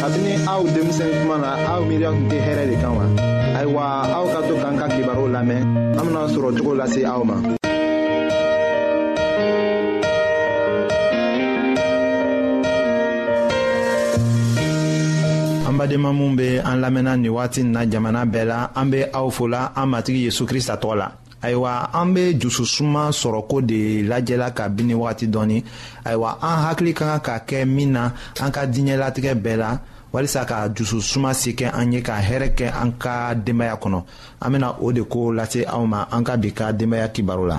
kabini aw denmisɛn kuma na aw miiriya tun tɛ hɛrɛ de kan wa ayiwa aw ka to k'an ka kibaruw lamɛn an bena sɔrɔ cogo lase aw ma an badenma minw be an lamɛnna ni wagati na jamana bɛɛ la an be aw fola an matigi yezu krista tɔgɔ la ayiwa an bɛ dususuma sɔrɔko de lajɛla ka bini wagati dɔɔni ayiwa an hakili ka kan ka kɛ min na an ka diɲɛlatigɛ bɛɛ la walisa ka dususuma se kɛ an ye ka hɛrɛ kɛ an ka denbaya kɔnɔ an bɛna o de ko lase aw ma an ka bi ka denbaya kibaru la.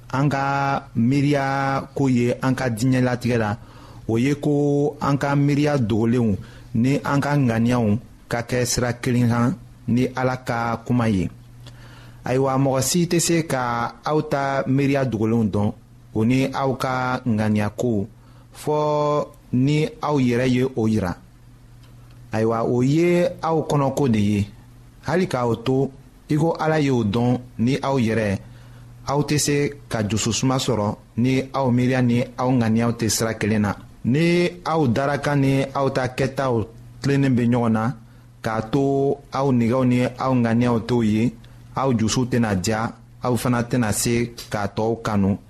an ka miiriya ko ye an ka diɲɛlatigɛ la o ye ko an ka miiriya dogolenw ni an ka ŋaniyaw ka kɛ sira kelen kan ni ala ka kuma ye ayiwa mɔgɔ si tɛ se ka aw ta miiriya dogolenw dɔn o ni aw ka ŋaniya ko fɔɔ ni aw yɛrɛ ye o yira ayiwa o ye aw kɔnɔko de ye hali k'aw to i ko ala y'o dɔn ni aw yɛrɛ aw tɛ se ka dususuma sɔrɔ ni aw miiriya ni aw ŋaniyaw tɛ sira kelen na ni aw daraka ni aw ta kɛtaw tilennen bɛ ɲɔgɔn na k'a to aw nɛgɛw ni aw ŋaniyaw t'o ye aw dusu tɛna diya aw fana tɛna se k'a tɔw kanu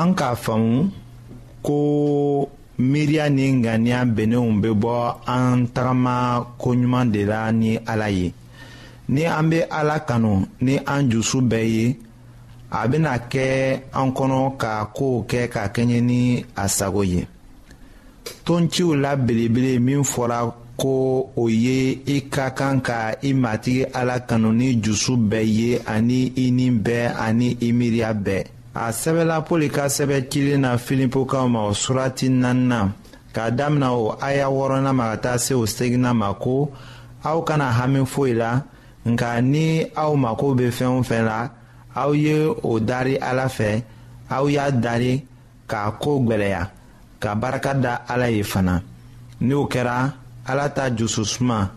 an k'a faamu ko miiriya ni ŋaniya bɛnnenw bɛ bɔ an tagama koɲuman de la ni ala ye ni an bɛ ala kanu ni an dusu bɛɛ ye a bɛna kɛ an kɔnɔ ka kow kɛ ka kɛɲɛ ni a sago ye tonciw la belebele min fɔra ko o ye i ka kan ka i matigi ala kanu ni dusu bɛɛ ye ani i ni bɛɛ ani i miiriya bɛɛ a sɛbɛla pɔli ka sɛbɛ cilen na filipokaw ma o surati naaninan k'a damina o aya wɔɔrɔnan ma ka taa se o seginna ma ko aw kana hami foyi la nka ni aw mako bɛ fɛn o fɛn la aw ye o dari ala fɛ aw y'a dari k'a ko gwɛlɛya ka barika da ala ye fana ni o kɛra ala ta jususuma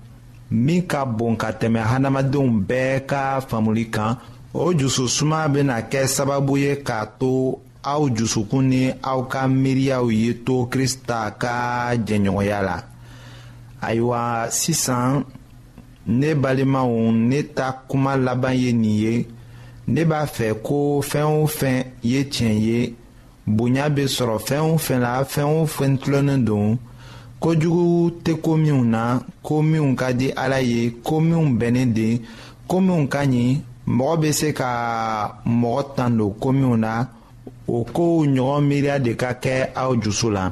min ka bon ka tɛmɛ hadamadenw bɛɛ ka faamuli kan o jususuma bɛna kɛ sababu ye k'a to aw jusukun ni aw ka miiriyaw ye to krista ka jɛɲɔgɔnya la ayiwa sisan ne balimaw ne ta kuma laban ye nin ye ne b'a fɛ ko fɛn o fɛn ye tiɲɛ ye bonya bɛ sɔrɔ fɛn o fɛn la fɛn o fɛn tilennen don kojugu tɛ ko minnu na ko minnu ka di ala ye ko minnu bɛnnen de ko minnu ka ɲi mɔgɔ bɛ se ka mɔgɔ tan don ko minnu na o kow ɲɔgɔn miiriya de ka kɛ aw dusu la.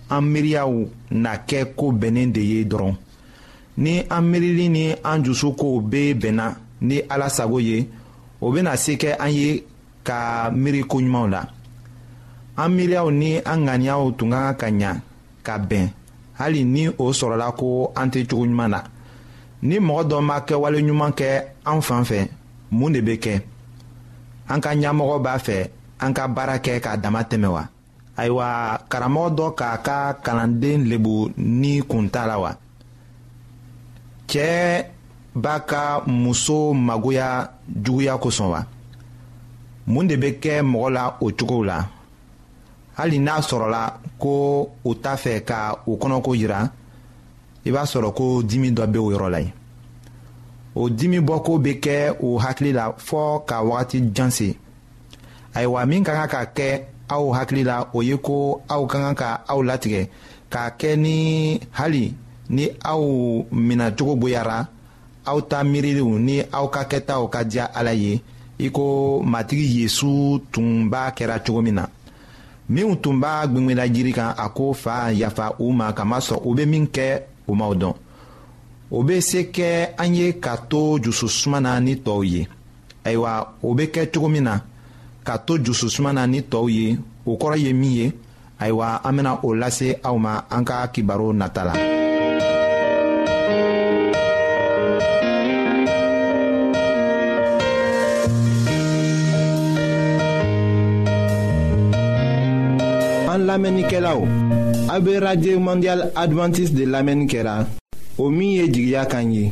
an miiriyaw na kɛ ko bɛnnen de ye dɔrɔn ni an miirili ni an dusu kow bɛɛ bɛnna ni ala sago ye o bɛna se kɛ an ye ka miiri ko ɲumanw la an miiriyaw ni an ŋaniyaw tun ka kan ka ɲa ka bɛn hali ni o sɔrɔla ko an tɛ cogo ɲuman na ni mɔgɔ dɔ ma kɛwale ɲuman kɛ an fan fɛ mun de bɛ kɛ an ka ɲɛmɔgɔ b'a fɛ an ka baara kɛ k'a dama tɛmɛ wa ayiwa karamɔgɔ dɔ k'a ka kalanden lebu ni kun t'a la wa cɛɛ b'a ka muso magoya juguya kosɔn wa mun de bɛ kɛ mɔgɔ la o cogow la hali n'a sɔrɔla ko u t'a fɛ ka u kɔnɔko jira i b'a sɔrɔ ko dimi dɔ bɛ o yɔrɔ la yen o dimi bɔko bɛ kɛ u hakili la fɔɔ ka wagati jan se ayiwa min ka kan ka kɛ aw hakili la o ye ko aw ka kan ka aw latigɛ k'a kɛ ni hali ni aw minɛcogo boyara aw ta miiriw ni aw ka kɛtaw ka diya ala ye i ko matigi yesu tun b'a kɛra cogo min na minw tun b'a gwengwela jiri kan a ko fa yafa u ma kamasɔrɔ u bɛ min kɛ u m'aw dɔn o bɛ se kɛ an ye ka to jususuma na ni tɔw ye ayiwa o bɛ kɛ cogo min na ka to jususuma na ni tɔw ye o kɔrɔ ye min ye ayiwa an bɛna o lase aw ma an ka kibaru nata la. an lamɛnnikɛlaw a bɛ radio mondial adventiste de lamɛnni kɛra o min ye jigiya kan ye.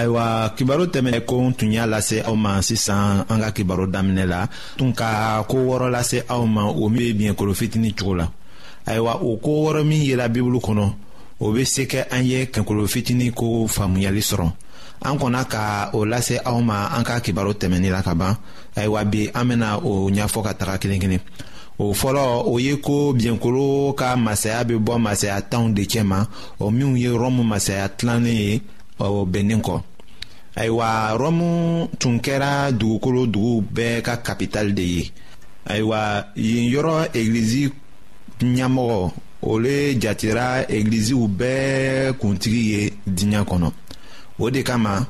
ayiwa kibaru tɛmɛnɛ ko n tun y'a lase aw ma sisan an ka kibaru daminɛ la tun ka ko wɔɔrɔ lase aw ma o min ye biɲɛkolo fitini cogo la ayiwa o ko wɔɔrɔ min yera bibulu kɔnɔ o bɛ se kɛ an ye kɛnkolo fitini ko faamuyali sɔrɔ an kɔnna ka o lase aw ma an ka kibaru tɛmɛnni la ka ban ayiwa bi an bena o ɲɛfɔ ka taga kelen kelen o fɔlɔ o ye ko biɲɛkolo ka masaya be bɔ masaya tanw de cɛma o minw ye rɔmu masaya tilannen ye o bennin kɔ ayiwa rɔmu tun kɛra dugukolo dugu bɛɛ ka kapitali de ye ayiwa yen yɔrɔ egilizi ɲɛmɔgɔ olu jatira egiliziw bɛɛ kuntigi ye diɲɛ kɔnɔ o de kama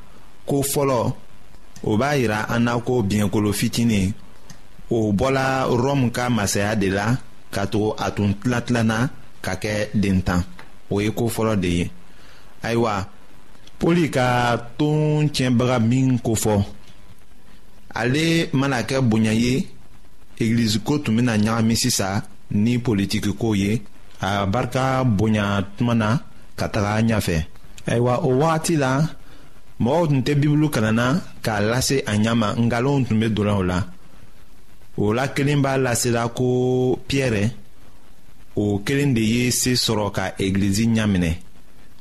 ko fɔlɔ o b'a yira an na ko biɲɛkolo fitinin o bɔla rɔmu ka masaya de la ka tugu a tun tilatilanna ka kɛ dentan o ye ko fɔlɔ de ye ayiwa poli ka ton tiɲɛbaga min kofɔ ale mana kɛ bonya ye egiliziko tun bɛna ɲagami sisan ni politikiko ye a barika bonya tuma na ka taga ɲɛfɛ ayiwa o wagati la mɔgɔw tun tɛ bibulu kalanna k'a lase a ɲɛ ma nkalonw tun bɛ donna o la o la kelen b'a lasela ko piyɛrɛ o kelen de ye se sɔrɔ ka egilizi ɲaminɛ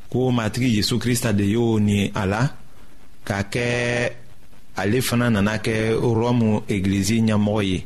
ko matigi yezu krista de y'o ni a la ka kɛ ale fana nana kɛ rɔmu egilizi ɲɛmɔgɔ ye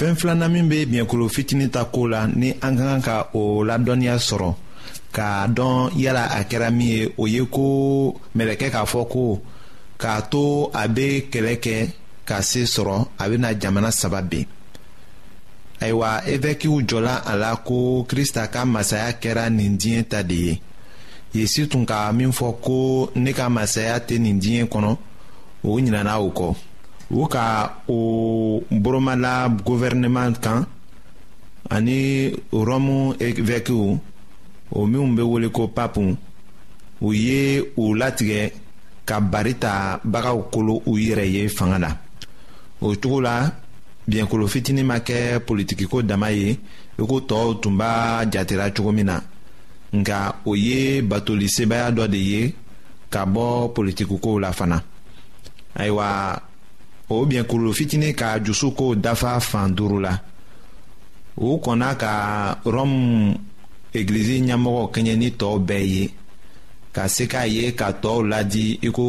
fɛn filanan min bɛ biɲɛkolo fitinin ta ko la ni an ka kan ka o ladɔnniya sɔrɔ k'a dɔn yala a kɛra min ye o ye ko mɛlɛkɛ k'a fɔ ko k'a to a bɛ kɛlɛ kɛ ka se sɔrɔ a bɛna jamana saba bin ayiwa evɛkiw jɔla a la ko krista ka masaya kɛra nin diɲɛ ta de ye yesu tun ka min fɔ ko ne ka masaya tɛ nin diɲɛ kɔnɔ o ɲinana o kɔ u ka o boromala gofɛrɛnaman kan ani rɔmu evɛkiw o minnu bɛ wele ko papu u ye u latigɛ ka bari ta bagaw kolo u yɛrɛ ye fanga la o cogo la biɲɛkolo fitinin ma kɛ politikiko dama ye i ko tɔɔw tun b'a jatera cogo min na nka o ye batoli sebaaya dɔ de ye ka bɔ politikukow la fana ayiwa o biɲɛkuru fitinin ka jusuko dafa fan duuru la u kɔnna ka rɔmu egilizi ɲɛmɔgɔ kɛɲɛ ni tɔw bɛɛ ye ka se k'a ye ka tɔw ladi i ko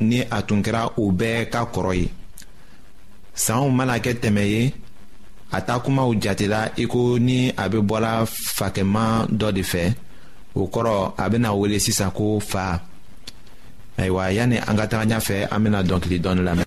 ni a tun kɛra u bɛɛ ka kɔrɔ ye sanw mana kɛ tɛmɛ ye a taa kumaw jatela i ko ni a bɛ bɔla fakɛma dɔ de fɛ o kɔrɔ a bɛna wele sisan ko fa ayiwa yanni an ka taga ɲɛfɛ an bɛna dɔnkili dɔɔni lamɛn.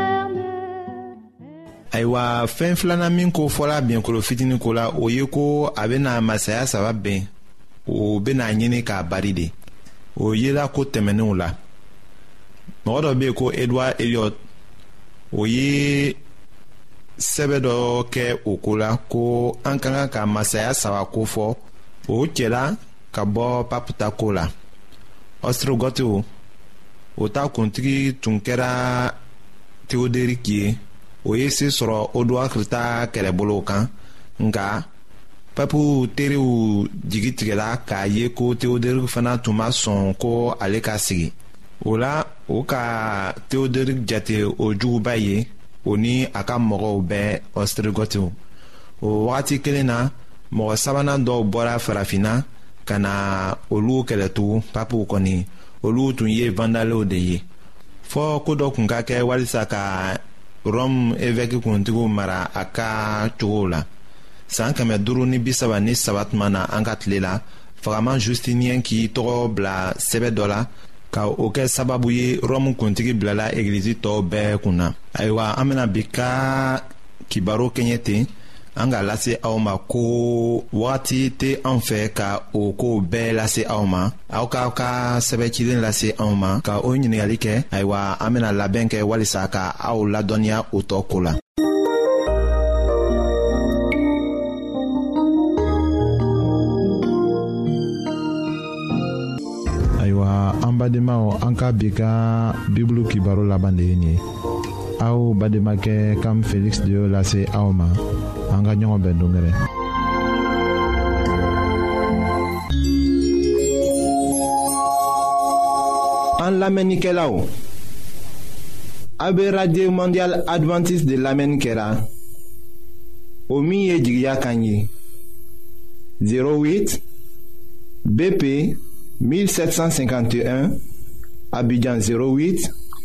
ayiwa fɛn filanan min ko fɔla bɛnkolo fitinin ko la o ye ko a bɛna masaya saba bɛn o bɛna ɲini k'a bari de o yela ko tɛmɛnenw la mɔgɔ dɔ bɛ yen ko edward eliot o ye sɛbɛ dɔ kɛ o ko la ko an ka kan ka masaya saba ko fɔ o cɛla ka bɔ papu ta ko la ɔstrogɔtiw o ta kuntigi tun kɛra teoderiki ye o ye se sɔrɔ oduwakiri ta kɛlɛbolow kan nka papu teriw jigi tigɛla k'a ye ko teoderiki fana tun ma sɔn ko ale ka sigi o la o ka teoderiki jate o juguba ye o ni a ka mɔgɔw bɛɛ ɔstrigɔtiw o wagati kelen na mɔgɔ sabanan dɔw bɔra farafinna ka na olu kɛlɛtugu papiw kɔni olu tun ye vandalew de ye fɔɔ ko dɔ tun ka kɛ walisa ka rɔmu evɛki kuntigiw mara a ka cogow la saan kɛmɛ duuru ni bisaba ni saba tuma na an ka tile la fagaman justiniyɛn k'i tɔgɔ bila sɛbɛ dɔ la ka o kɛ sababu ye rɔmu kuntigi bilala egilizi tɔw bɛɛ kun na ayiwa an bena bi ka kibaro kɛɲɛ ten an k'a lase aw ma ko wagati tɛ anw fɛ ka o kow bɛɛ lase aw ma aw k'aw ka sɛbɛn cilen lase anw ma ka o ɲininkali kɛ ayiwa an bɛna labɛn kɛ walisa ka aw ladɔnniya o tɔ ko la. ayiwa an badenmaw an ka bi ka bibulu kibaro laban de ye nin ye. aw bademakɛ kam feliksi de y'o lase aw ma an ka ɲɔgɔn bɛn dongɛrɛ an lamɛnnikɛlaw a be radio mondial advantiste de lamɛnni kɛra o min ye jigiya kan ye 08 BP 1751 Abidjan 08